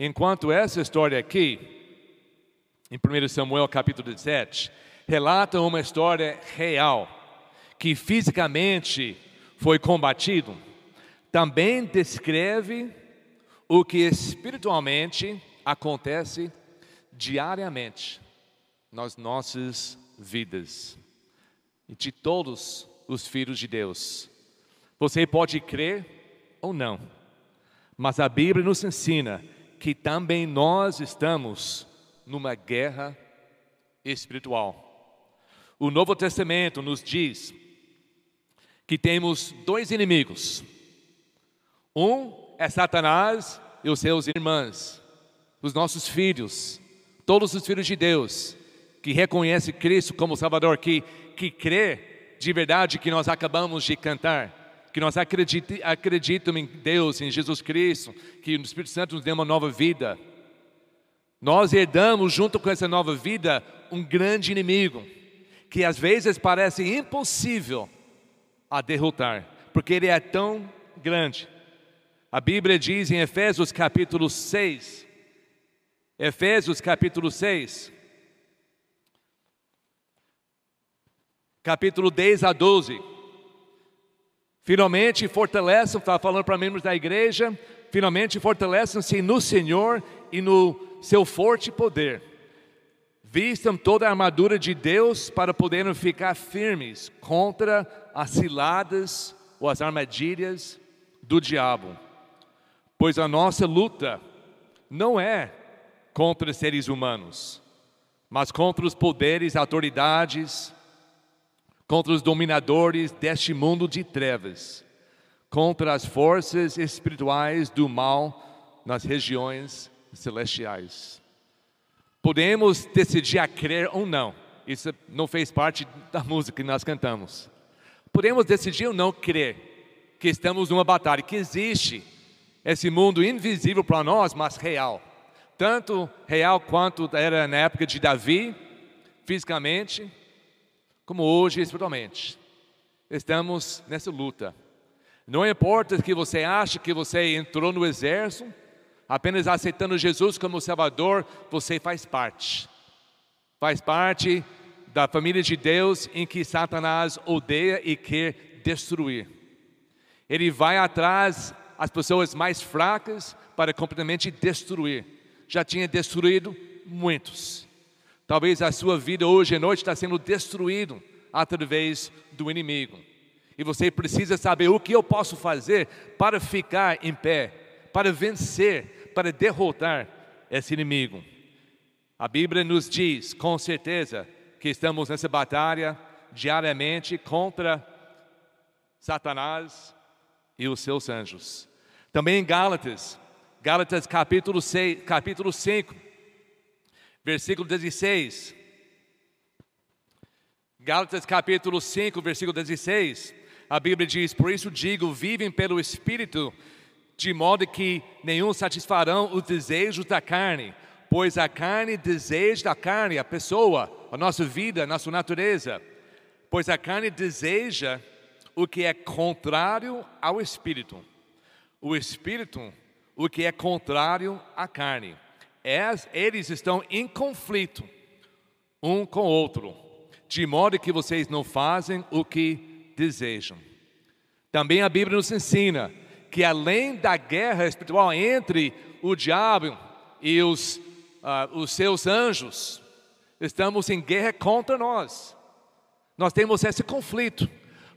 Enquanto essa história aqui, em 1 Samuel capítulo 17, relata uma história real, que fisicamente foi combatido, também descreve o que espiritualmente acontece diariamente nas nossas vidas e de todos os filhos de Deus. Você pode crer ou não, mas a Bíblia nos ensina que também nós estamos numa guerra espiritual. O Novo Testamento nos diz que temos dois inimigos. Um é Satanás e os seus irmãos, os nossos filhos, todos os filhos de Deus, que reconhecem Cristo como Salvador, que, que crê de verdade que nós acabamos de cantar que nós acreditamos em Deus, em Jesus Cristo, que o Espírito Santo nos deu uma nova vida. Nós herdamos, junto com essa nova vida, um grande inimigo, que às vezes parece impossível a derrotar, porque ele é tão grande. A Bíblia diz em Efésios capítulo 6, Efésios capítulo 6, capítulo 10 a 12, Finalmente fortaleçam, está falando para membros da igreja, finalmente fortaleçam-se no Senhor e no seu forte poder. Vistam toda a armadura de Deus para poderem ficar firmes contra as ciladas ou as armadilhas do diabo. Pois a nossa luta não é contra seres humanos, mas contra os poderes, autoridades, contra os dominadores deste mundo de trevas, contra as forças espirituais do mal nas regiões celestiais. Podemos decidir a crer ou não, isso não fez parte da música que nós cantamos. Podemos decidir ou não crer que estamos numa batalha, que existe esse mundo invisível para nós, mas real. Tanto real quanto era na época de Davi, fisicamente, como hoje espiritualmente. Estamos nessa luta. Não importa que você ache que você entrou no exército, apenas aceitando Jesus como Salvador, você faz parte. Faz parte da família de Deus em que Satanás odeia e quer destruir. Ele vai atrás as pessoas mais fracas para completamente destruir. Já tinha destruído muitos. Talvez a sua vida hoje à noite está sendo destruído através do inimigo. E você precisa saber o que eu posso fazer para ficar em pé, para vencer, para derrotar esse inimigo. A Bíblia nos diz, com certeza, que estamos nessa batalha diariamente contra Satanás e os seus anjos. Também em Gálatas, Gálatas capítulo, 6, capítulo 5, versículo 16. Gálatas capítulo 5, versículo 16. A Bíblia diz: Por isso digo, vivem pelo Espírito, de modo que nenhum satisfarão os desejos da carne, pois a carne deseja da carne, a pessoa, a nossa vida, a nossa natureza. Pois a carne deseja o que é contrário ao Espírito, o Espírito, o que é contrário à carne eles estão em conflito um com o outro, de modo que vocês não fazem o que desejam. Também a Bíblia nos ensina que além da guerra espiritual entre o diabo e os, uh, os seus anjos, estamos em guerra contra nós. Nós temos esse conflito.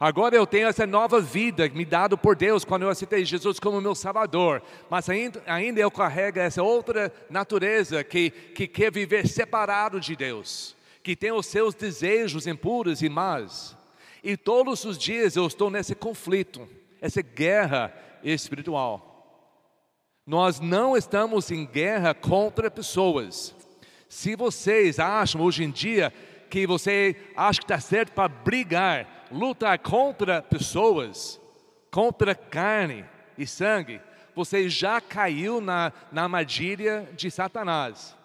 Agora eu tenho essa nova vida me dado por Deus quando eu aceitei Jesus como meu Salvador. Mas ainda, ainda eu carrego essa outra natureza que, que quer viver separado de Deus, que tem os seus desejos impuros e más. E todos os dias eu estou nesse conflito, essa guerra espiritual. Nós não estamos em guerra contra pessoas. Se vocês acham hoje em dia que você acha que está certo para brigar, lutar contra pessoas, contra carne e sangue, você já caiu na, na armadilha de Satanás.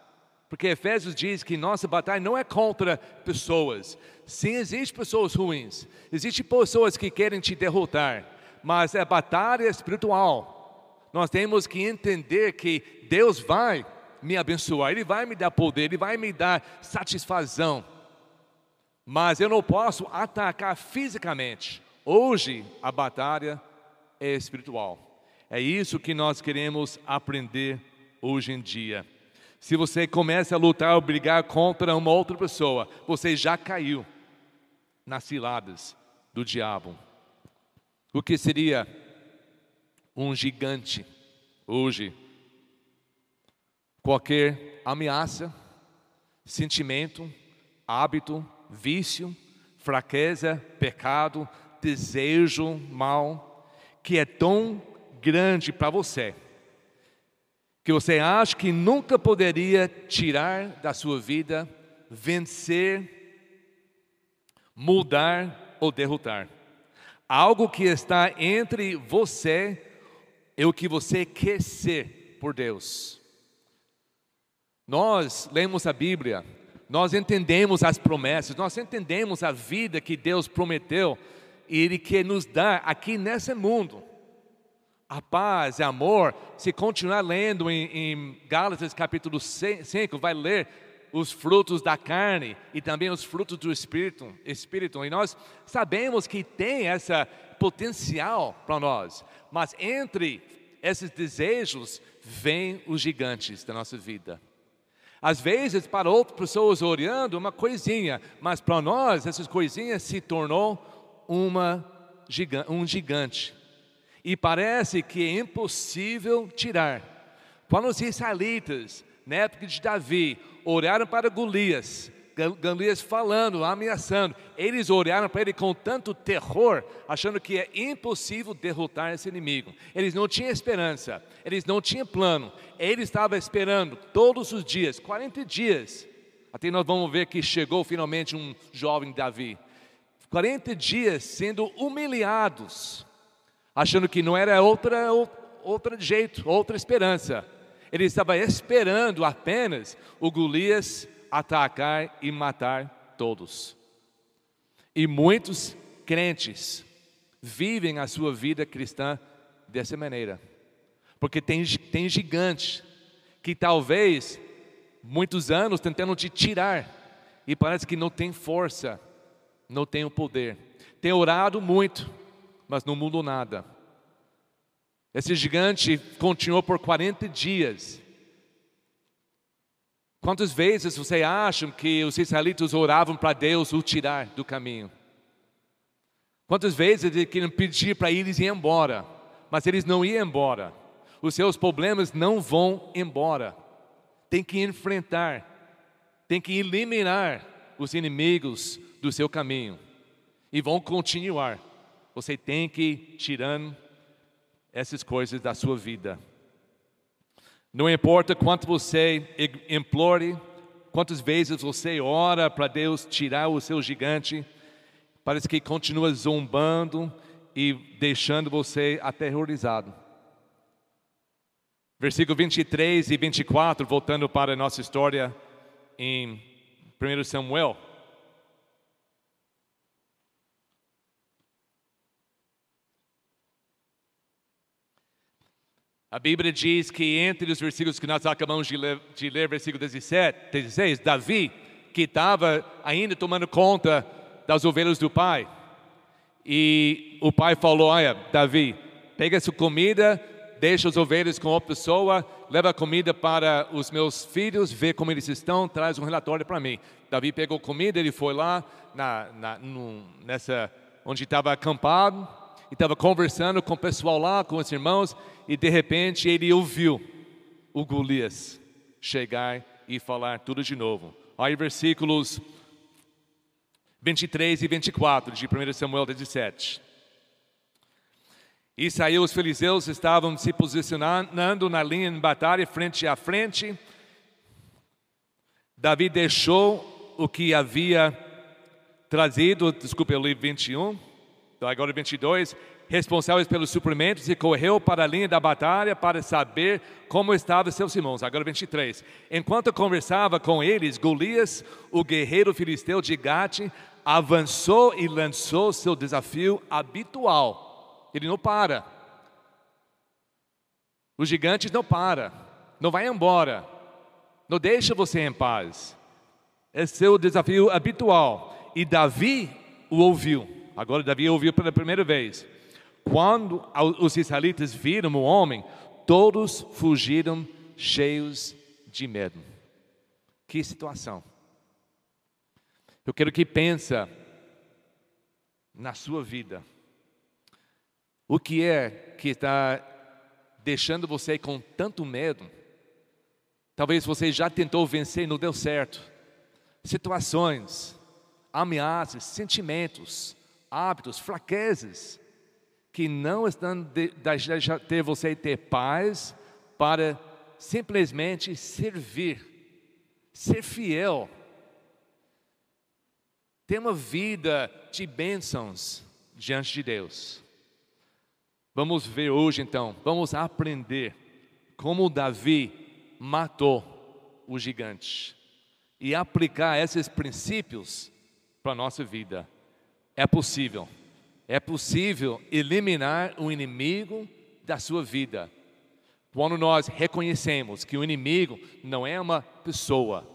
Porque Efésios diz que nossa batalha não é contra pessoas. Sim, existem pessoas ruins, existem pessoas que querem te derrotar, mas é batalha espiritual. Nós temos que entender que Deus vai me abençoar, Ele vai me dar poder, Ele vai me dar satisfação. Mas eu não posso atacar fisicamente. Hoje a batalha é espiritual. É isso que nós queremos aprender hoje em dia. Se você começa a lutar ou brigar contra uma outra pessoa, você já caiu nas ciladas do diabo. O que seria um gigante hoje? Qualquer ameaça, sentimento, hábito, vício, fraqueza, pecado, desejo mal, que é tão grande para você que você acha que nunca poderia tirar da sua vida, vencer, mudar ou derrotar. Algo que está entre você e o que você quer ser por Deus. Nós lemos a Bíblia, nós entendemos as promessas, nós entendemos a vida que Deus prometeu e Ele quer nos dar aqui nesse mundo a paz amor, se continuar lendo em, em Gálatas capítulo 5, vai ler os frutos da carne e também os frutos do Espírito, Espírito. E nós sabemos que tem essa potencial para nós, mas entre esses desejos vêm os gigantes da nossa vida. Às vezes, para outras pessoas olhando, uma coisinha, mas para nós, essas coisinhas se tornou uma, um gigante e parece que é impossível tirar. Quando os israelitas, na época de Davi, oraram para Golias, Golias falando, ameaçando, eles oraram para ele com tanto terror, achando que é impossível derrotar esse inimigo. Eles não tinham esperança, eles não tinham plano, eles estavam esperando todos os dias, 40 dias. Até nós vamos ver que chegou finalmente um jovem Davi. 40 dias sendo humilhados, achando que não era outra, outra jeito, outra esperança. Ele estava esperando apenas o Golias atacar e matar todos. E muitos crentes vivem a sua vida cristã dessa maneira. Porque tem, tem gigante que talvez muitos anos tentando te tirar e parece que não tem força, não tem o poder. Tem orado muito, mas não mudou nada. Esse gigante continuou por 40 dias. Quantas vezes você acha que os israelitas oravam para Deus o tirar do caminho? Quantas vezes eles queriam pedir para eles ir embora, mas eles não iam embora. Os seus problemas não vão embora. Tem que enfrentar, tem que eliminar os inimigos do seu caminho e vão continuar. Você tem que ir tirando essas coisas da sua vida. Não importa quanto você implore, quantas vezes você ora para Deus tirar o seu gigante, parece que continua zombando e deixando você aterrorizado. Versículo 23 e 24, voltando para a nossa história em 1 Samuel. A Bíblia diz que entre os versículos que nós acabamos de ler, de ler versículo 17, 16, Davi, que estava ainda tomando conta das ovelhas do pai, e o pai falou: Olha, Davi, pega essa comida, deixa as ovelhas com outra pessoa, leva a comida para os meus filhos, vê como eles estão, traz um relatório para mim. Davi pegou comida, ele foi lá na, na, nessa onde estava acampado, e estava conversando com o pessoal lá, com os irmãos, e de repente ele ouviu o Golias chegar e falar tudo de novo. Aí versículos 23 e 24 de 1 Samuel 17. E saiu os filisteus estavam se posicionando na linha de batalha frente a frente. Davi deixou o que havia trazido, desculpe, eu li 21, agora 22, responsáveis pelos suprimentos, e correu para a linha da batalha para saber como estavam seus irmãos. Agora 23. Enquanto conversava com eles, Golias, o guerreiro filisteu de Gate, avançou e lançou seu desafio habitual. Ele não para. Os gigantes não para, não vai embora, não deixa você em paz. É o desafio habitual. E Davi o ouviu. Agora Davi ouviu pela primeira vez. Quando os israelitas viram o homem, todos fugiram cheios de medo. Que situação. Eu quero que pensa na sua vida. O que é que está deixando você com tanto medo? Talvez você já tentou vencer e não deu certo. Situações, ameaças, sentimentos, hábitos, fraquezas que não estão deixando ter você ter paz para simplesmente servir, ser fiel, ter uma vida de bênçãos diante de Deus. Vamos ver hoje então, vamos aprender como Davi matou o gigante e aplicar esses princípios para a nossa vida. É possível, é possível eliminar o inimigo da sua vida. Quando nós reconhecemos que o inimigo não é uma pessoa,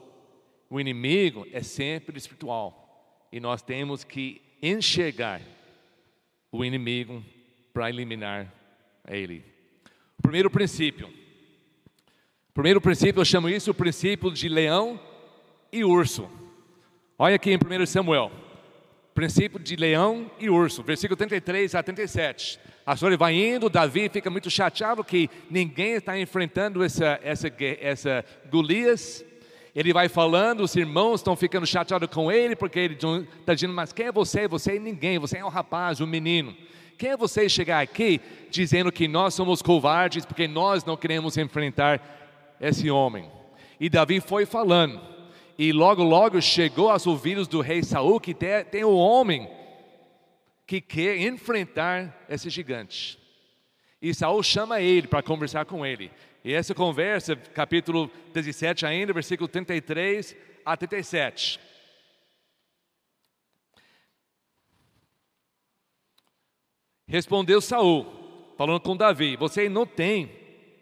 o inimigo é sempre espiritual e nós temos que enxergar o inimigo para eliminar ele. O primeiro princípio. O primeiro princípio, eu chamo isso o princípio de leão e urso. Olha aqui em 1 Samuel. Princípio de leão e urso, versículo 33 a 37. A história vai indo, Davi fica muito chateado que ninguém está enfrentando essa, essa, essa Golias. Ele vai falando, os irmãos estão ficando chateados com ele, porque ele está dizendo, mas quem é você? Você é ninguém, você é um rapaz, um menino. Quem é você chegar aqui dizendo que nós somos covardes porque nós não queremos enfrentar esse homem? E Davi foi falando, e logo, logo chegou aos ouvidos do rei Saul que tem, um homem que quer enfrentar esse gigante. E Saul chama ele para conversar com ele. E essa conversa, capítulo 17 ainda, versículo 33 a 37. Respondeu Saul, falando com Davi: Você não tem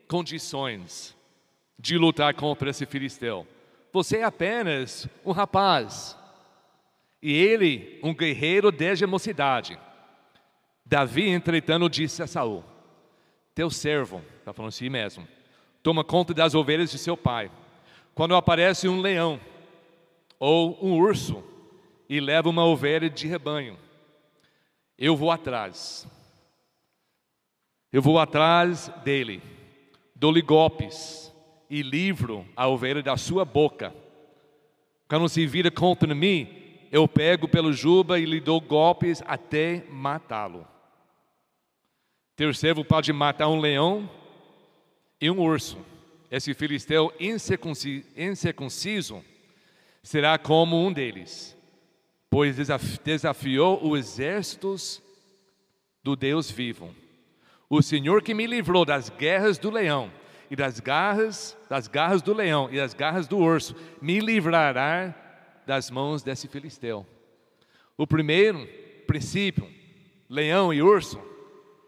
condições de lutar contra esse filisteu. Você é apenas um rapaz. E ele, um guerreiro desde a mocidade. Davi, entretanto, disse a Saul: Teu servo, está falando assim mesmo, toma conta das ovelhas de seu pai. Quando aparece um leão ou um urso e leva uma ovelha de rebanho, eu vou atrás eu vou atrás dele, dou-lhe golpes e livro a ovelha da sua boca. Quando se vira contra mim, eu pego pelo juba e lhe dou golpes até matá-lo. Teu servo pode matar um leão e um urso. Esse filisteu incircunciso será como um deles, pois desafiou os exércitos do Deus vivo. O Senhor que me livrou das guerras do leão e das garras, das garras do leão e das garras do urso, me livrará das mãos desse filisteu. O primeiro princípio, leão e urso,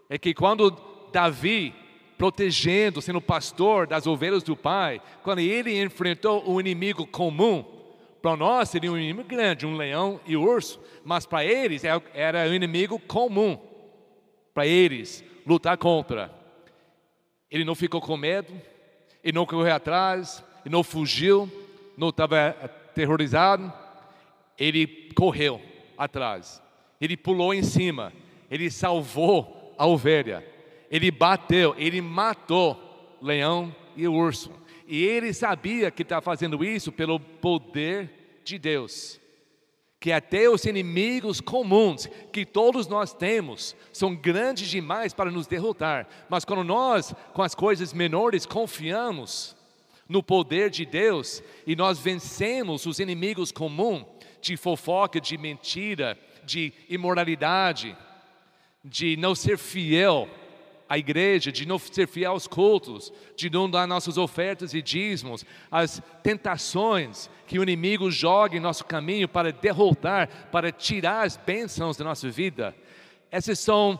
é que quando Davi, protegendo, sendo pastor das ovelhas do pai, quando ele enfrentou um inimigo comum, para nós seria um inimigo grande, um leão e urso, mas para eles é, era um inimigo comum. Para eles, lutar contra. Ele não ficou com medo, ele não correu atrás, ele não fugiu, não estava aterrorizado, ele correu atrás, ele pulou em cima, ele salvou a ovelha, ele bateu, ele matou leão e urso. E ele sabia que estava fazendo isso pelo poder de Deus que até os inimigos comuns que todos nós temos são grandes demais para nos derrotar, mas quando nós, com as coisas menores, confiamos no poder de Deus e nós vencemos os inimigos comuns de fofoca, de mentira, de imoralidade, de não ser fiel a igreja, de não ser fiel aos cultos, de não dar nossas ofertas e dízimos, as tentações que o inimigo joga em nosso caminho para derrotar, para tirar as bênçãos da nossa vida. Essas são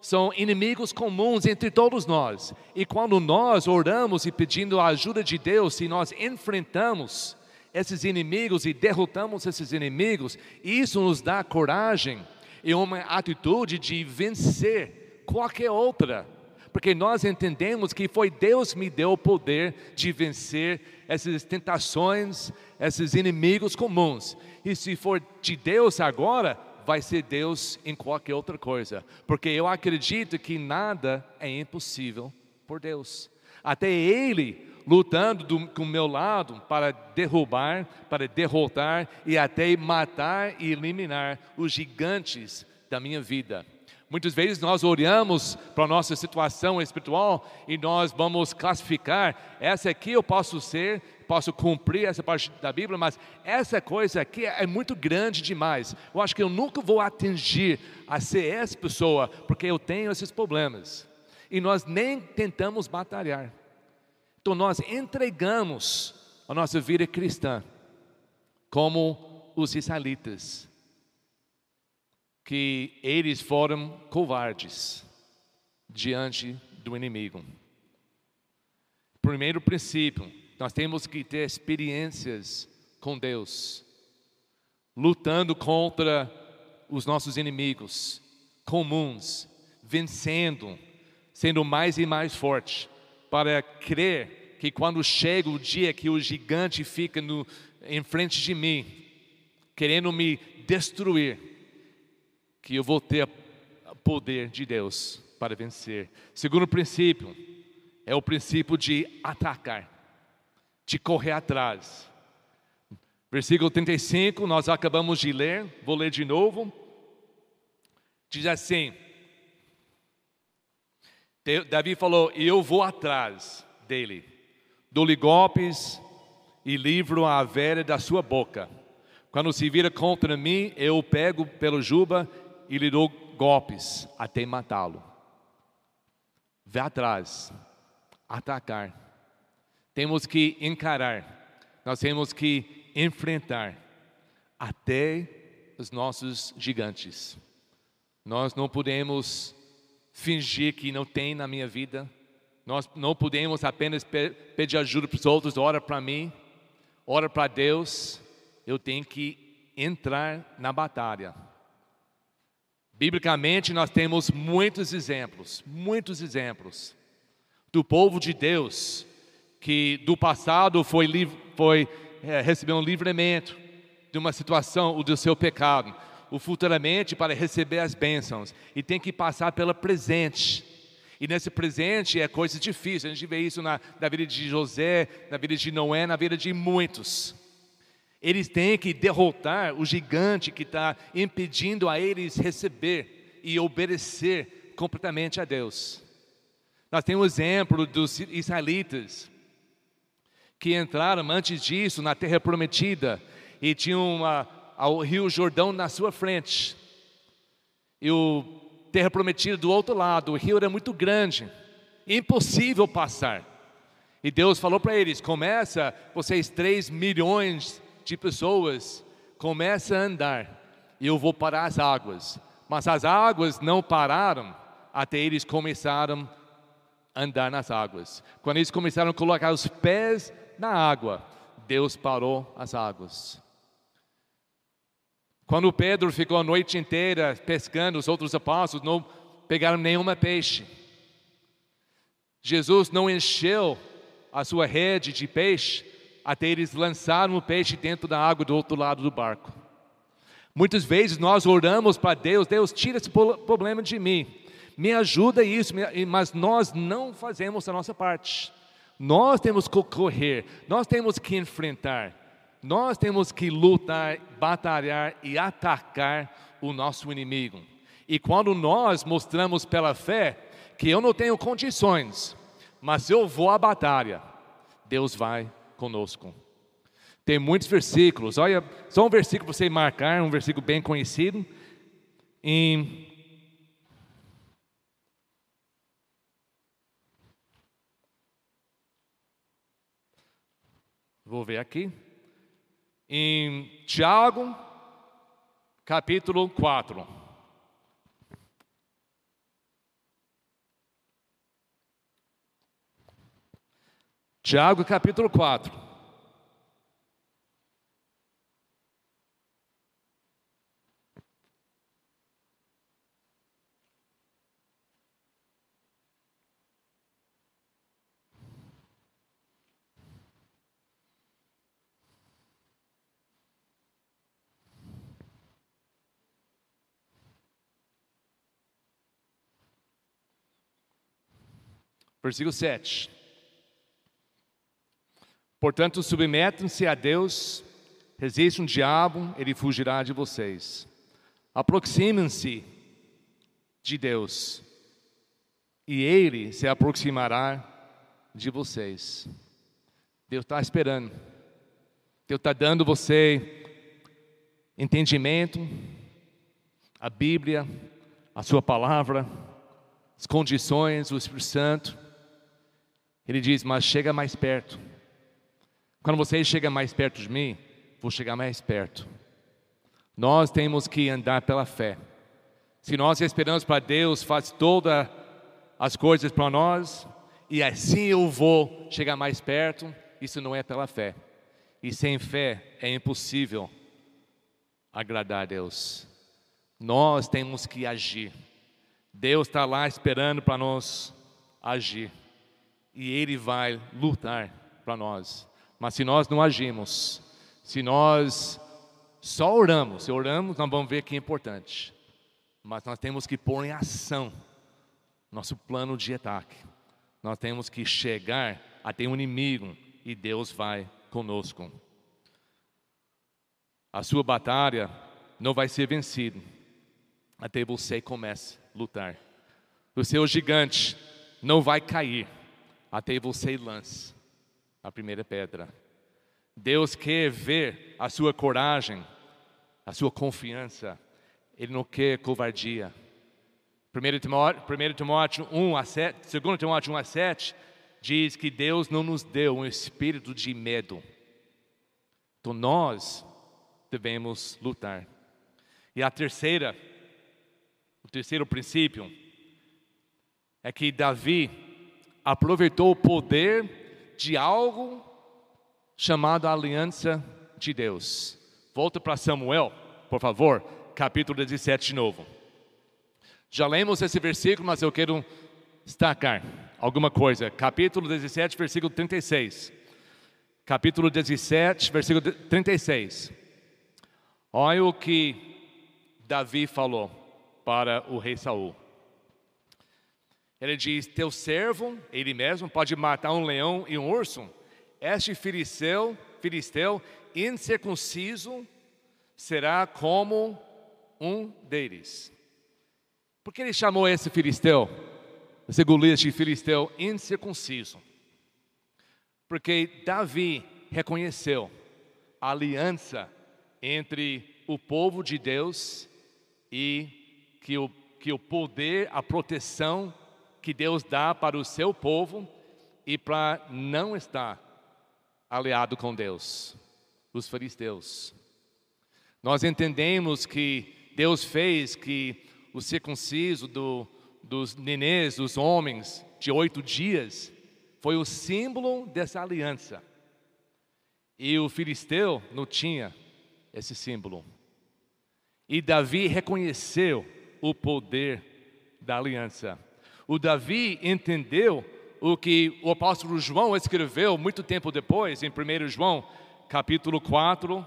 são inimigos comuns entre todos nós. E quando nós oramos e pedindo a ajuda de Deus, se nós enfrentamos esses inimigos e derrotamos esses inimigos, isso nos dá coragem e uma atitude de vencer qualquer outra. Porque nós entendemos que foi Deus que me deu o poder de vencer essas tentações, esses inimigos comuns. E se for de Deus agora, vai ser Deus em qualquer outra coisa, porque eu acredito que nada é impossível por Deus. Até Ele lutando do, com o meu lado para derrubar, para derrotar e até matar e eliminar os gigantes da minha vida. Muitas vezes nós olhamos para a nossa situação espiritual e nós vamos classificar, essa aqui eu posso ser, posso cumprir essa parte da Bíblia, mas essa coisa aqui é muito grande demais. Eu acho que eu nunca vou atingir a ser essa pessoa, porque eu tenho esses problemas. E nós nem tentamos batalhar. Então nós entregamos a nossa vida cristã como os israelitas que eles foram covardes diante do inimigo. Primeiro princípio, nós temos que ter experiências com Deus, lutando contra os nossos inimigos comuns, vencendo, sendo mais e mais forte, para crer que quando chega o dia que o gigante fica no, em frente de mim, querendo me destruir, que eu vou ter o poder de Deus para vencer. Segundo princípio é o princípio de atacar, de correr atrás. Versículo 35, nós acabamos de ler, vou ler de novo. Diz assim: Davi falou: Eu vou atrás dele, dou-lhe golpes e livro a velha da sua boca. Quando se vira contra mim, eu o pego pelo juba e lhe dou golpes até matá-lo. Vê atrás, atacar. Temos que encarar, nós temos que enfrentar até os nossos gigantes. Nós não podemos fingir que não tem na minha vida. Nós não podemos apenas pedir ajuda para os outros, ora para mim, ora para Deus. Eu tenho que entrar na batalha. Biblicamente, nós temos muitos exemplos, muitos exemplos do povo de Deus que do passado foi, foi é, recebeu um livramento de uma situação ou do seu pecado, o futuramente para receber as bênçãos e tem que passar pelo presente. E nesse presente é coisa difícil. A gente vê isso na, na vida de José, na vida de Noé, na vida de muitos. Eles têm que derrotar o gigante que está impedindo a eles receber e obedecer completamente a Deus. Nós temos o exemplo dos israelitas que entraram antes disso na terra prometida e tinham o rio Jordão na sua frente. E o terra prometida do outro lado, o rio era muito grande, impossível passar. E Deus falou para eles: começa, vocês três milhões de pessoas começa a andar eu vou parar as águas. Mas as águas não pararam até eles começaram a andar nas águas. Quando eles começaram a colocar os pés na água, Deus parou as águas. Quando Pedro ficou a noite inteira pescando, os outros apóstolos não pegaram nenhuma peixe. Jesus não encheu a sua rede de peixe até eles lançaram o peixe dentro da água do outro lado do barco. Muitas vezes nós oramos para Deus, Deus tira esse problema de mim, me ajuda isso, mas nós não fazemos a nossa parte. Nós temos que correr, nós temos que enfrentar, nós temos que lutar, batalhar e atacar o nosso inimigo. E quando nós mostramos pela fé que eu não tenho condições, mas eu vou à batalha, Deus vai conosco. Tem muitos versículos, olha, só um versículo para você marcar, um versículo bem conhecido. Em Vou ver aqui. Em Tiago, capítulo 4. Tiago capítulo 4. Versículo 7. Portanto, submetam-se a Deus, resistam o diabo, ele fugirá de vocês. Aproximem-se de Deus, e ele se aproximará de vocês. Deus está esperando, Deus está dando você entendimento, a Bíblia, a Sua palavra, as condições, o Espírito Santo ele diz: Mas chega mais perto. Quando você chega mais perto de mim, vou chegar mais perto. Nós temos que andar pela fé. Se nós esperamos para Deus, faz todas as coisas para nós, e assim eu vou chegar mais perto, isso não é pela fé. E sem fé é impossível agradar a Deus. Nós temos que agir. Deus está lá esperando para nós agir e Ele vai lutar para nós. Mas se nós não agimos, se nós só oramos, se oramos, nós vamos ver que é importante. Mas nós temos que pôr em ação nosso plano de ataque. Nós temos que chegar até o um inimigo e Deus vai conosco. A sua batalha não vai ser vencida até você comece a lutar. O seu gigante não vai cair até você lance a primeira pedra. Deus quer ver a sua coragem, a sua confiança. Ele não quer covardia. 1 Timóteo, 1 Timóteo 1 a 7, 2 Timóteo 1 a 7 diz que Deus não nos deu um espírito de medo. Então nós devemos lutar. E a terceira, o terceiro princípio é que Davi aproveitou o poder de algo chamado aliança de Deus. Volta para Samuel, por favor, capítulo 17 de novo. Já lemos esse versículo, mas eu quero destacar alguma coisa. Capítulo 17, versículo 36. Capítulo 17, versículo 36. Olha o que Davi falou para o rei Saul. Ele diz: Teu servo, ele mesmo, pode matar um leão e um urso. Este filisteu, filisteu incircunciso será como um deles. Por que ele chamou esse filisteu, esse Golias de filisteu incircunciso? Porque Davi reconheceu a aliança entre o povo de Deus e que o, que o poder, a proteção que Deus dá para o seu povo e para não estar aliado com Deus, os fariseus. Nós entendemos que Deus fez que o circunciso do, dos nenês, dos homens de oito dias, foi o símbolo dessa aliança. E o filisteu não tinha esse símbolo. E Davi reconheceu o poder da aliança. O Davi entendeu o que o apóstolo João escreveu muito tempo depois, em 1 João, capítulo 4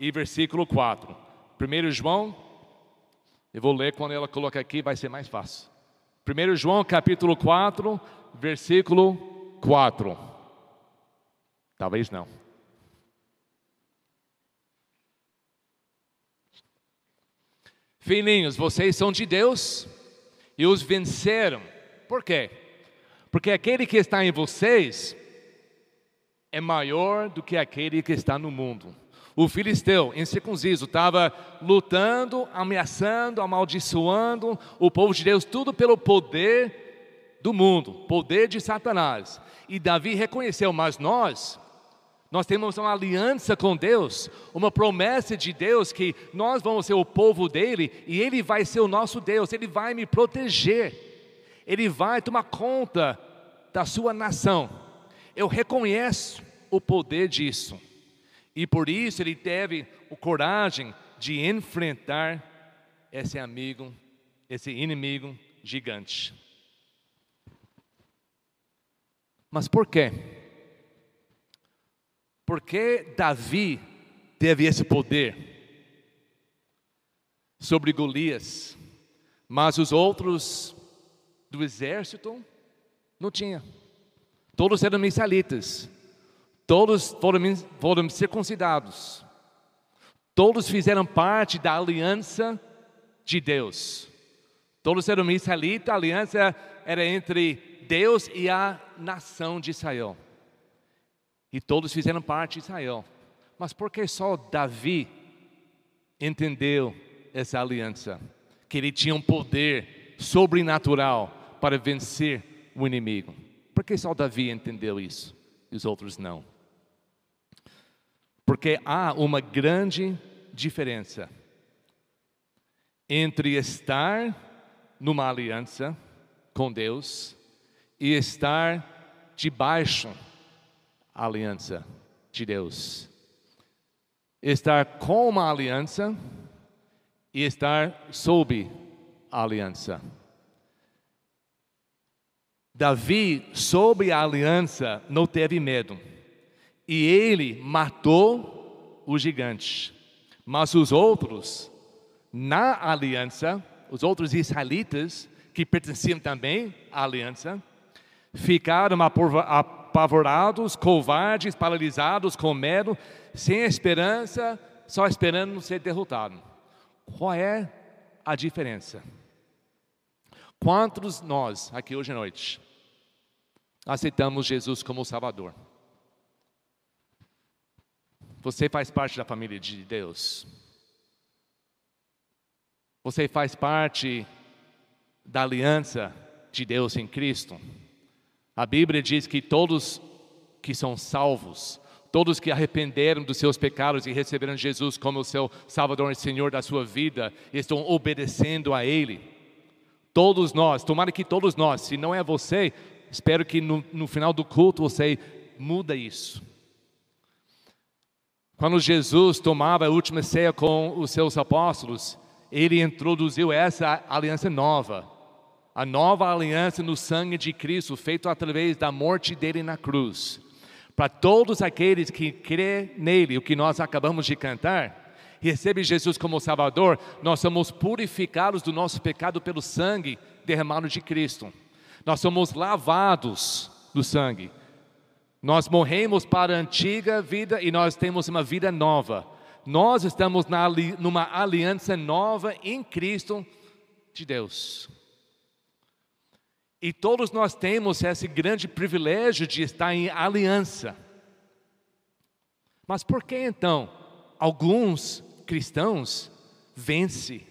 e versículo 4. 1 João, eu vou ler quando ela coloca aqui, vai ser mais fácil. 1 João, capítulo 4, versículo 4. Talvez não. Filhinhos, vocês são de Deus e os venceram por quê? Porque aquele que está em vocês é maior do que aquele que está no mundo. O filisteu incircunciso estava lutando, ameaçando, amaldiçoando o povo de Deus, tudo pelo poder do mundo, poder de Satanás. E Davi reconheceu, mas nós, nós temos uma aliança com Deus, uma promessa de Deus que nós vamos ser o povo dele e ele vai ser o nosso Deus, ele vai me proteger. Ele vai tomar conta da sua nação. eu reconheço o poder disso. E por isso ele teve a coragem de enfrentar esse amigo, esse inimigo gigante. Mas por quê? Por que Davi teve esse poder sobre Golias, mas os outros do exército não tinha. Todos eram israelitas, todos foram, foram circuncidados, todos fizeram parte da aliança de Deus. Todos eram israelitas, a aliança era entre Deus e a nação de Israel. E todos fizeram parte de Israel. Mas por que só Davi entendeu essa aliança? Que ele tinha um poder sobrenatural para vencer o inimigo. Por que só Davi entendeu isso e os outros não? Porque há uma grande diferença entre estar numa aliança com Deus e estar debaixo da aliança de Deus. Estar com uma aliança e estar sob a aliança. Davi, sob a aliança, não teve medo. E ele matou o gigante. Mas os outros, na aliança, os outros israelitas, que pertenciam também à aliança, ficaram apavorados, covardes, paralisados, com medo, sem esperança, só esperando ser derrotado. Qual é a diferença? Quantos nós, aqui hoje à noite, aceitamos Jesus como Salvador? Você faz parte da família de Deus. Você faz parte da aliança de Deus em Cristo. A Bíblia diz que todos que são salvos, todos que arrependeram dos seus pecados e receberam Jesus como o seu Salvador e Senhor da sua vida, estão obedecendo a Ele. Todos nós, tomara que todos nós, se não é você, espero que no, no final do culto você muda isso. Quando Jesus tomava a última ceia com os seus apóstolos, ele introduziu essa aliança nova. A nova aliança no sangue de Cristo, feito através da morte dele na cruz. Para todos aqueles que crê nele, o que nós acabamos de cantar, recebe Jesus como Salvador, nós somos purificados do nosso pecado pelo sangue derramado de Cristo. Nós somos lavados do sangue. Nós morremos para a antiga vida e nós temos uma vida nova. Nós estamos na, numa aliança nova em Cristo de Deus. E todos nós temos esse grande privilégio de estar em aliança. Mas por que então alguns cristãos vence.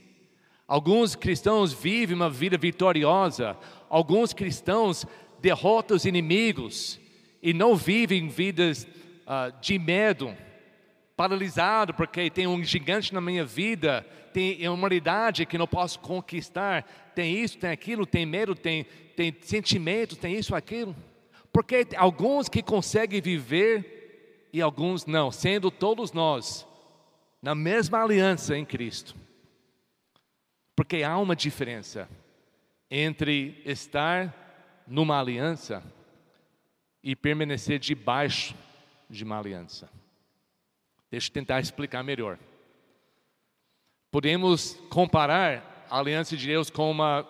Alguns cristãos vivem uma vida vitoriosa. Alguns cristãos derrotam os inimigos e não vivem vidas uh, de medo, paralisado porque tem um gigante na minha vida, tem uma humanidade que não posso conquistar, tem isso, tem aquilo, tem medo, tem, tem sentimento, tem isso, aquilo. Porque alguns que conseguem viver e alguns não, sendo todos nós na mesma aliança em Cristo. Porque há uma diferença entre estar numa aliança e permanecer debaixo de uma aliança. Deixa eu tentar explicar melhor. Podemos comparar a aliança de Deus com uma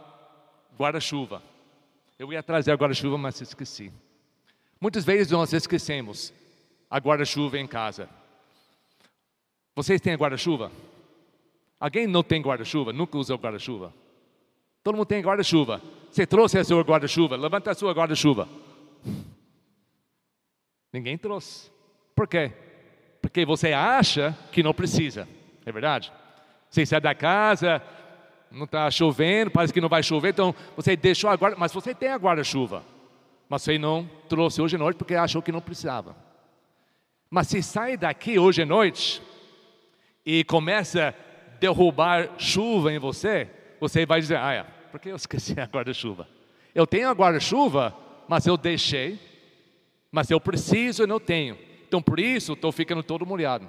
guarda-chuva. Eu ia trazer a guarda-chuva, mas esqueci. Muitas vezes nós esquecemos a guarda-chuva em casa. Vocês têm guarda-chuva? Alguém não tem guarda-chuva? Nunca usou guarda-chuva? Todo mundo tem guarda-chuva. Você trouxe a sua guarda-chuva? Levanta a sua guarda-chuva. Ninguém trouxe. Por quê? Porque você acha que não precisa. É verdade? Você sai da casa, não está chovendo, parece que não vai chover, então você deixou a guarda, mas você tem a guarda-chuva. Mas você não trouxe hoje à noite porque achou que não precisava. Mas se sai daqui hoje à noite, e começa a derrubar chuva em você, você vai dizer: Ah, é, por que eu esqueci a guarda-chuva? Eu tenho a guarda-chuva, mas eu deixei Mas eu preciso e não tenho. Então por isso estou ficando todo molhado.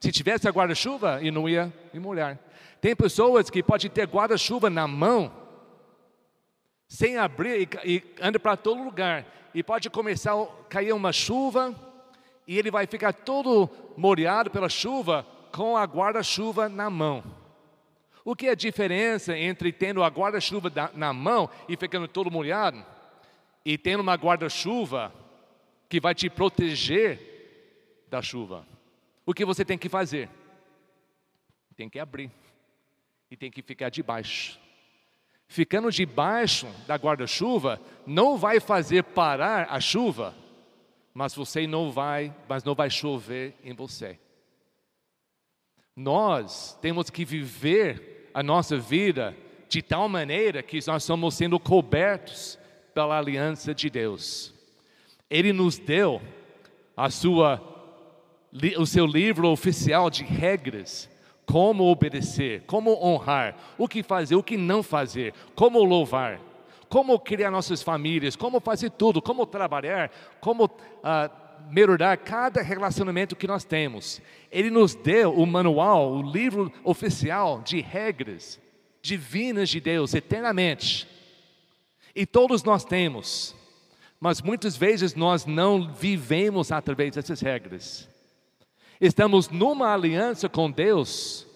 Se tivesse a guarda-chuva, eu não ia me molhar. Tem pessoas que podem ter guarda-chuva na mão, sem abrir e, e anda para todo lugar. E pode começar a cair uma chuva e ele vai ficar todo molhado pela chuva com a guarda-chuva na mão. O que é a diferença entre tendo a guarda-chuva na mão e ficando todo molhado e tendo uma guarda-chuva que vai te proteger da chuva? O que você tem que fazer? Tem que abrir e tem que ficar debaixo. Ficando debaixo da guarda-chuva não vai fazer parar a chuva, mas você não vai, mas não vai chover em você. Nós temos que viver a nossa vida de tal maneira que nós estamos sendo cobertos pela aliança de Deus. Ele nos deu a sua, o seu livro oficial de regras, como obedecer, como honrar, o que fazer, o que não fazer, como louvar, como criar nossas famílias, como fazer tudo, como trabalhar, como uh, melhorar cada relacionamento que nós temos. Ele nos deu o manual, o livro oficial de regras divinas de Deus eternamente. E todos nós temos, mas muitas vezes nós não vivemos através dessas regras. Estamos numa aliança com Deus,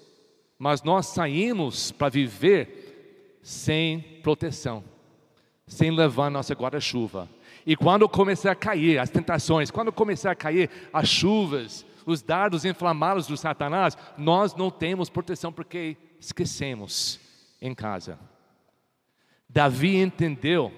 mas nós saímos para viver sem proteção, sem levar nossa guarda-chuva. E quando começar a cair as tentações, quando começar a cair as chuvas, os dardos inflamados do Satanás, nós não temos proteção porque esquecemos em casa. Davi entendeu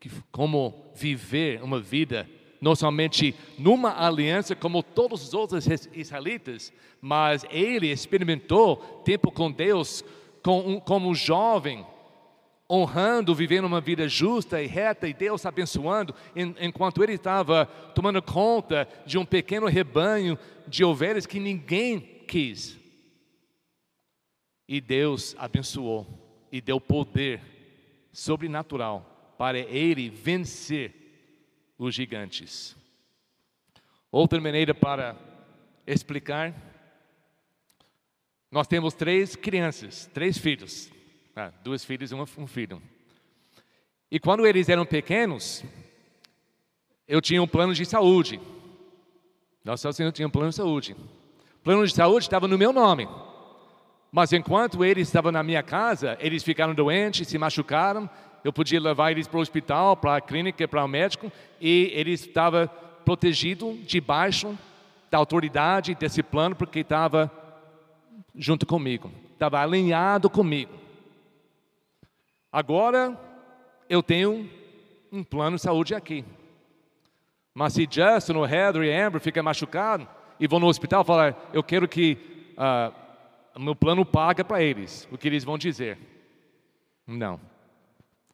que como viver uma vida não somente numa aliança como todos os outros israelitas, mas ele experimentou tempo com Deus como um jovem honrando, vivendo uma vida justa e reta e Deus abençoando, enquanto ele estava tomando conta de um pequeno rebanho de ovelhas que ninguém quis. E Deus abençoou e deu poder sobrenatural para ele vencer os gigantes. Outra maneira para explicar: nós temos três crianças, três filhos. Ah, duas filhas e um filho. E quando eles eram pequenos, eu tinha um plano de saúde. Nossa Senhora tinha um plano de saúde. O plano de saúde estava no meu nome. Mas enquanto eles estavam na minha casa, eles ficaram doentes, se machucaram. Eu podia levar eles para o hospital, para a clínica, para o médico, e eles estavam protegidos debaixo da autoridade desse plano, porque estava junto comigo, estava alinhado comigo. Agora eu tenho um plano de saúde aqui. Mas se Justin, o Heather e Amber ficam machucados e vão no hospital falar, eu quero que uh, meu plano paga para eles, o que eles vão dizer. Não.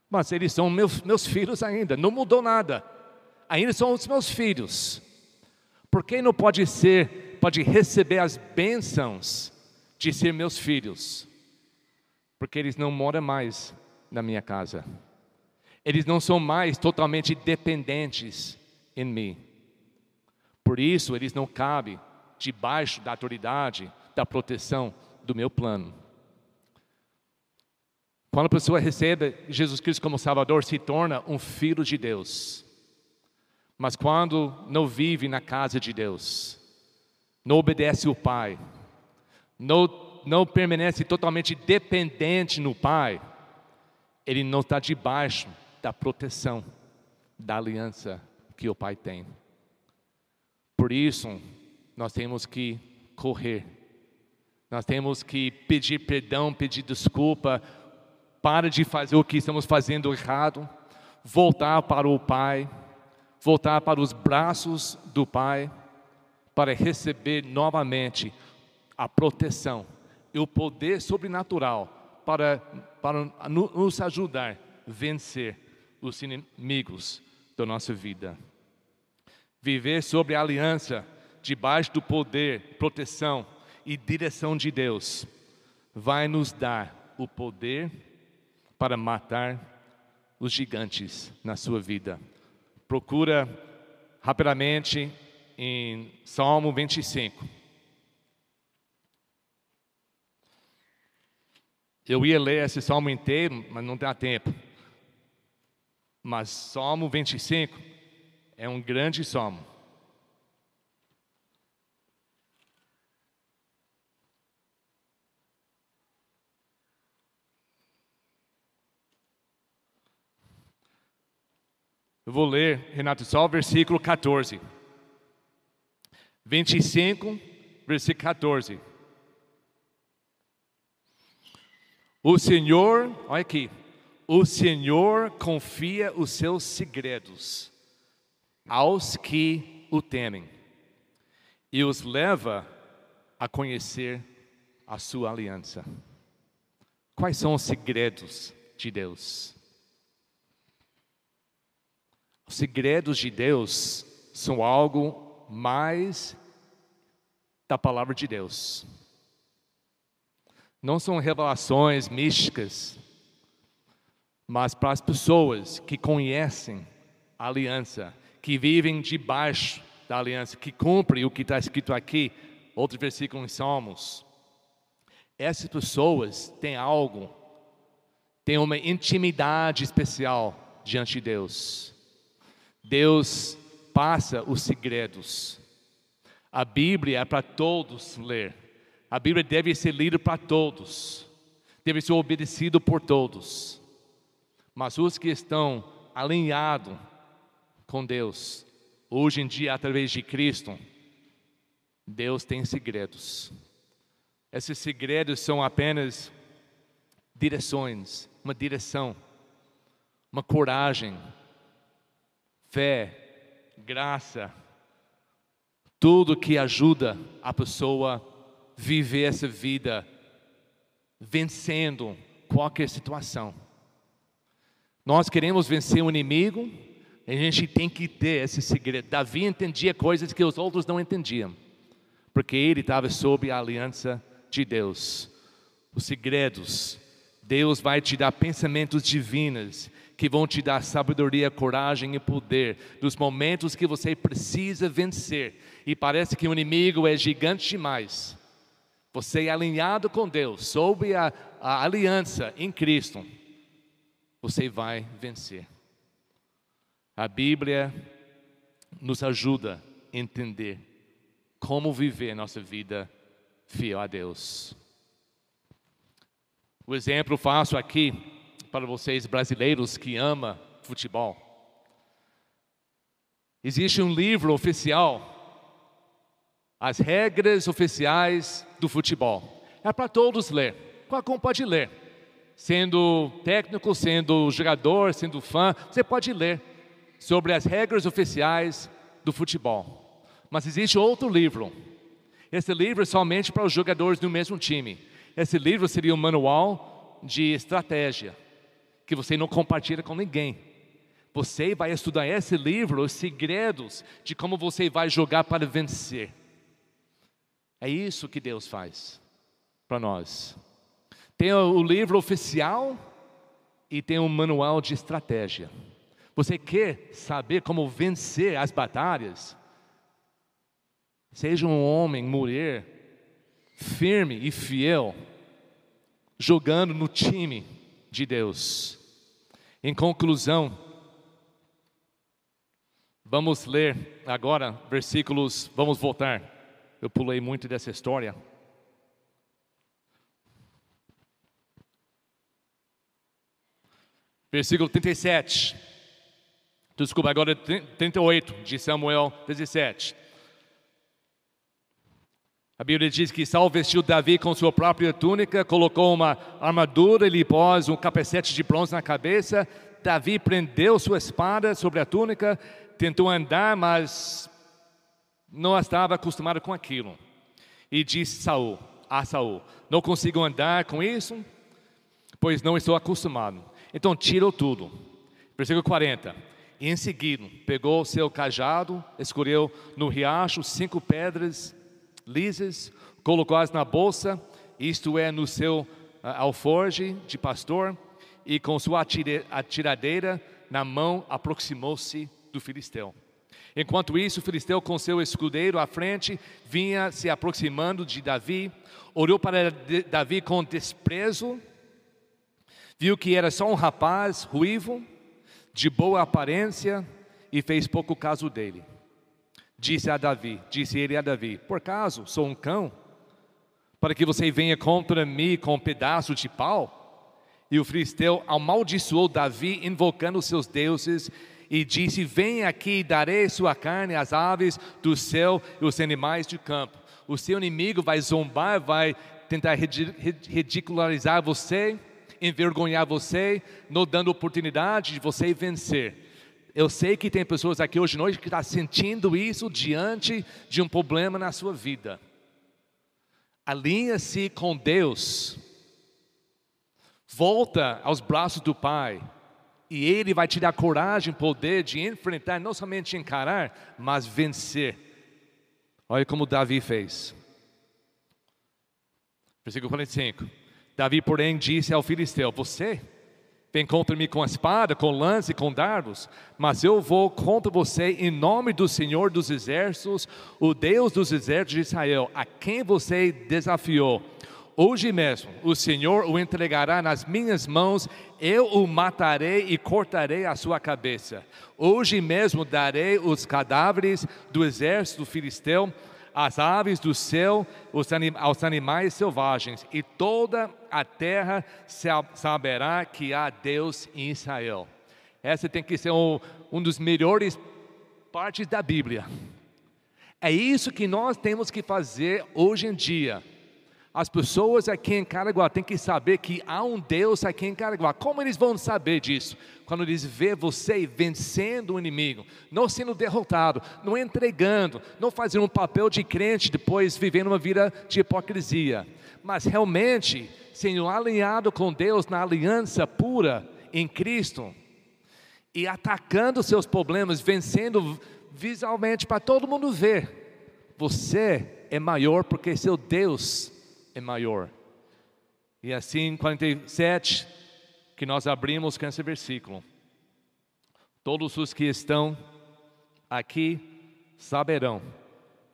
Mas eles são meus, meus filhos ainda, não mudou nada. Ainda são os meus filhos. Por que não pode ser, pode receber as bênçãos de ser meus filhos? Porque eles não moram mais na minha casa. Eles não são mais totalmente dependentes em mim. Por isso, eles não cabem debaixo da autoridade, da proteção do meu plano. Quando a pessoa recebe Jesus Cristo como Salvador, se torna um filho de Deus. Mas quando não vive na casa de Deus, não obedece o Pai, não, não permanece totalmente dependente no Pai, ele não está debaixo da proteção da aliança que o Pai tem. Por isso, nós temos que correr, nós temos que pedir perdão, pedir desculpa, para de fazer o que estamos fazendo errado, voltar para o Pai, voltar para os braços do Pai, para receber novamente a proteção e o poder sobrenatural para para nos ajudar a vencer os inimigos da nossa vida. Viver sobre a aliança, debaixo do poder, proteção e direção de Deus, vai nos dar o poder para matar os gigantes na sua vida. Procura rapidamente em Salmo 25. Eu ia ler esse salmo inteiro, mas não dá tempo. Mas Salmo 25 é um grande salmo. Eu vou ler, Renato, só o versículo 14. 25, versículo 14. O Senhor, olha aqui, o Senhor confia os seus segredos aos que o temem e os leva a conhecer a sua aliança. Quais são os segredos de Deus? Os segredos de Deus são algo mais da palavra de Deus. Não são revelações místicas, mas para as pessoas que conhecem a aliança, que vivem debaixo da aliança, que cumprem o que está escrito aqui, outro versículo em Salmos. Essas pessoas têm algo, têm uma intimidade especial diante de Deus. Deus passa os segredos. A Bíblia é para todos ler. A Bíblia deve ser lida para todos. Deve ser obedecido por todos. Mas os que estão alinhados com Deus, hoje em dia através de Cristo, Deus tem segredos. Esses segredos são apenas direções, uma direção, uma coragem, fé, graça, tudo que ajuda a pessoa viver essa vida vencendo qualquer situação. Nós queremos vencer o inimigo, a gente tem que ter esse segredo. Davi entendia coisas que os outros não entendiam, porque ele estava sob a aliança de Deus. Os segredos, Deus vai te dar pensamentos divinos que vão te dar sabedoria, coragem e poder dos momentos que você precisa vencer. E parece que o inimigo é gigante demais. Você é alinhado com Deus, sob a, a aliança em Cristo você vai vencer. A Bíblia nos ajuda a entender como viver nossa vida fiel a Deus. O exemplo faço aqui para vocês brasileiros que ama futebol. Existe um livro oficial, as regras oficiais do futebol. É para todos ler. Qualquer um pode ler sendo técnico, sendo jogador, sendo fã, você pode ler sobre as regras oficiais do futebol. Mas existe outro livro. Esse livro é somente para os jogadores do mesmo time. Esse livro seria um manual de estratégia que você não compartilha com ninguém. Você vai estudar esse livro, os segredos de como você vai jogar para vencer. É isso que Deus faz para nós. Tem o livro oficial e tem um manual de estratégia. Você quer saber como vencer as batalhas? Seja um homem, mulher, firme e fiel, jogando no time de Deus. Em conclusão, vamos ler agora versículos, vamos voltar. Eu pulei muito dessa história. versículo 37. Desculpa, agora 38 de Samuel 17. A Bíblia diz que Saul vestiu Davi com sua própria túnica, colocou uma armadura e lhe pôs um capacete de bronze na cabeça. Davi prendeu sua espada sobre a túnica, tentou andar, mas não estava acostumado com aquilo. E disse Saul, a Saul: Não consigo andar com isso, pois não estou acostumado. Então tirou tudo. Versículo 40. E em seguida, pegou seu cajado, escolheu no riacho cinco pedras lisas, colocou-as na bolsa, isto é, no seu uh, alforge de pastor, e com sua atiradeira na mão aproximou-se do filisteu. Enquanto isso, o filisteu, com seu escudeiro à frente, vinha se aproximando de Davi, olhou para Davi com desprezo, viu que era só um rapaz ruivo, de boa aparência, e fez pouco caso dele. Disse a Davi, disse ele a Davi: Por caso sou um cão, para que você venha contra mim com um pedaço de pau? E o filisteu amaldiçoou Davi, invocando seus deuses, e disse: Vem aqui, darei sua carne às aves do céu e os animais de campo. O seu inimigo vai zombar, vai tentar ridicularizar você, envergonhar você, não dando oportunidade de você vencer. Eu sei que tem pessoas aqui hoje noite que estão tá sentindo isso diante de um problema na sua vida. Alinha-se com Deus. Volta aos braços do Pai e Ele vai te dar coragem, poder de enfrentar, não somente encarar, mas vencer. Olha como Davi fez. Versículo 45. Davi, porém, disse ao filisteu: Você vem contra mim com espada, com lance, com dardos, mas eu vou contra você em nome do Senhor dos Exércitos, o Deus dos Exércitos de Israel, a quem você desafiou. Hoje mesmo o Senhor o entregará nas minhas mãos, eu o matarei e cortarei a sua cabeça. Hoje mesmo darei os cadáveres do exército filisteu, as aves do céu, aos animais selvagens, e toda a terra saberá que há Deus em Israel. Essa tem que ser um, um dos melhores partes da Bíblia. É isso que nós temos que fazer hoje em dia as pessoas aqui em Caraguá têm que saber que há um Deus aqui em Caraguá. Como eles vão saber disso? Quando eles vê você vencendo o inimigo, não sendo derrotado, não entregando, não fazendo um papel de crente, depois vivendo uma vida de hipocrisia, mas realmente sendo alinhado com Deus na aliança pura em Cristo e atacando seus problemas, vencendo visualmente para todo mundo ver. Você é maior porque seu Deus é maior. E assim, 47, que nós abrimos com esse versículo. Todos os que estão aqui saberão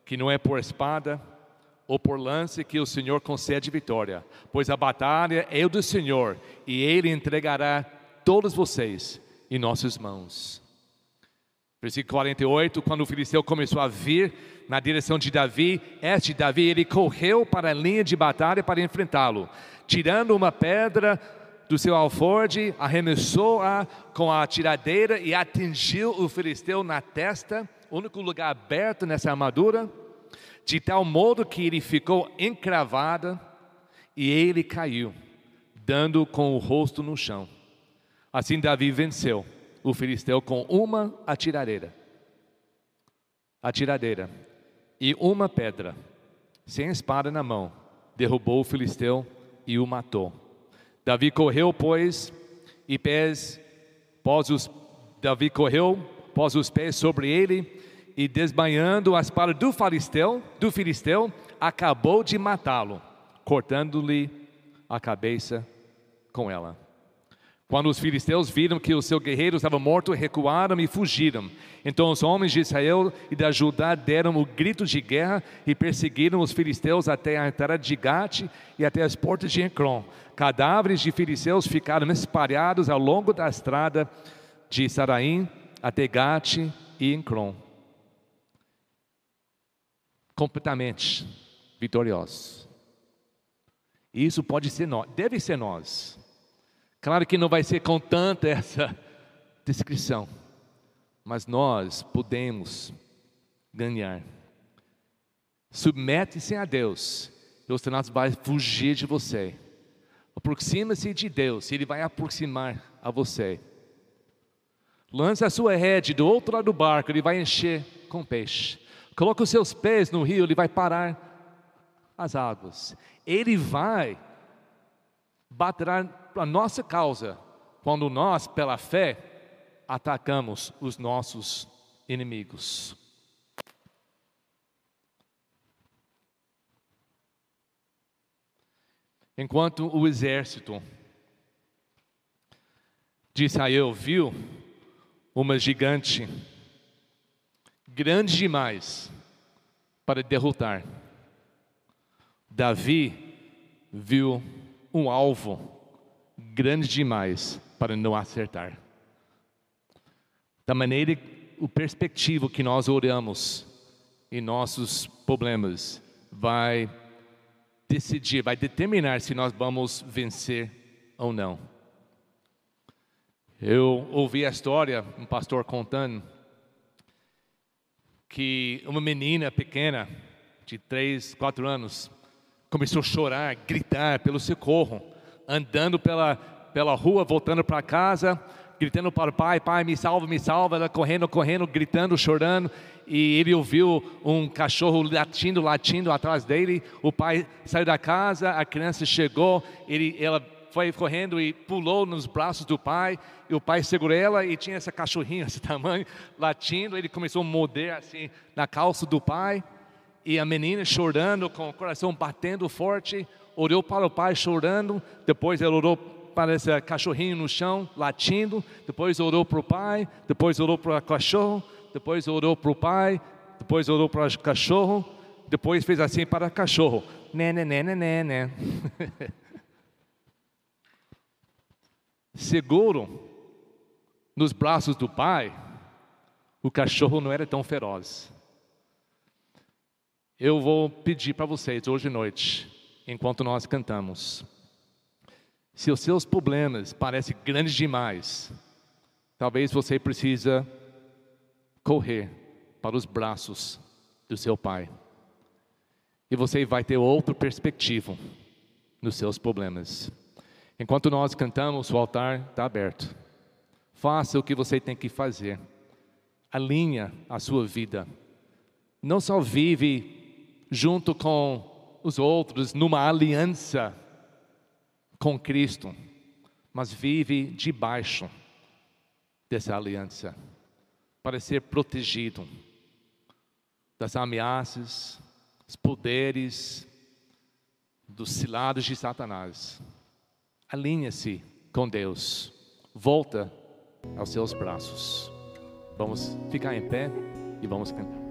que não é por espada ou por lance que o Senhor concede vitória, pois a batalha é do Senhor e Ele entregará todos vocês em nossas mãos. Versículo 48, quando o filisteu começou a vir na direção de Davi, este Davi, ele correu para a linha de batalha para enfrentá-lo. Tirando uma pedra do seu alforge, arremessou-a com a tiradeira e atingiu o filisteu na testa, único lugar aberto nessa armadura, de tal modo que ele ficou encravado e ele caiu, dando com o rosto no chão. Assim Davi venceu o filisteu com uma atiradeira. Atiradeira e uma pedra, sem espada na mão, derrubou o filisteu e o matou. Davi correu, pois, e pés, pôs os, Davi correu, pôs os pés sobre ele e desbanhando a espada do filisteu, do filisteu, acabou de matá-lo, cortando-lhe a cabeça com ela. Quando os filisteus viram que o seu guerreiro estava morto, recuaram e fugiram. Então os homens de Israel e da Judá deram o grito de guerra e perseguiram os filisteus até a entrada de Gate e até as portas de Encron. Cadáveres de filisteus ficaram espalhados ao longo da estrada de Saraim até Gate e Encron. Completamente vitoriosos. Isso pode ser nós, deve ser nós. Claro que não vai ser com tanta essa descrição, mas nós podemos ganhar. Submete-se a Deus, e o Senado vai fugir de você. Aproxima-se de Deus, Ele vai aproximar a você. Lança a sua rede do outro lado do barco, Ele vai encher com peixe. Coloca os seus pés no rio, Ele vai parar as águas. Ele vai baterá a nossa causa quando nós, pela fé, atacamos os nossos inimigos. Enquanto o exército de Israel viu uma gigante grande demais para derrotar. Davi viu um alvo grande demais para não acertar. Da maneira, o perspectivo que nós oramos em nossos problemas vai decidir, vai determinar se nós vamos vencer ou não. Eu ouvi a história, um pastor contando, que uma menina pequena, de 3, 4 anos, começou a chorar, gritar pelo socorro, andando pela, pela rua, voltando para casa, gritando para o pai: Pai, me salva, me salva. Ela correndo, correndo, gritando, chorando. E ele ouviu um cachorro latindo, latindo atrás dele. O pai saiu da casa, a criança chegou, ele, ela foi correndo e pulou nos braços do pai. E o pai segurou ela e tinha essa cachorrinha desse tamanho, latindo. Ele começou a morder assim na calça do pai. E a menina chorando, com o coração batendo forte, orou para o pai chorando. Depois ela orou para esse cachorrinho no chão, latindo. Depois orou para o pai. Depois orou para o cachorro. Depois orou para o pai. Depois orou para o cachorro. Depois fez assim para o cachorro. Né, né, né, né, né, né. Seguro nos braços do pai, o cachorro não era tão feroz. Eu vou pedir para vocês hoje à noite, enquanto nós cantamos, se os seus problemas parecem grandes demais, talvez você precisa correr para os braços do seu pai. E você vai ter outra perspectiva nos seus problemas. Enquanto nós cantamos, o altar está aberto. Faça o que você tem que fazer. Alinha a sua vida. Não só vive junto com os outros numa aliança com Cristo, mas vive debaixo dessa aliança para ser protegido das ameaças, dos poderes, dos cilados de Satanás. Alinha-se com Deus. Volta aos seus braços. Vamos ficar em pé e vamos cantar.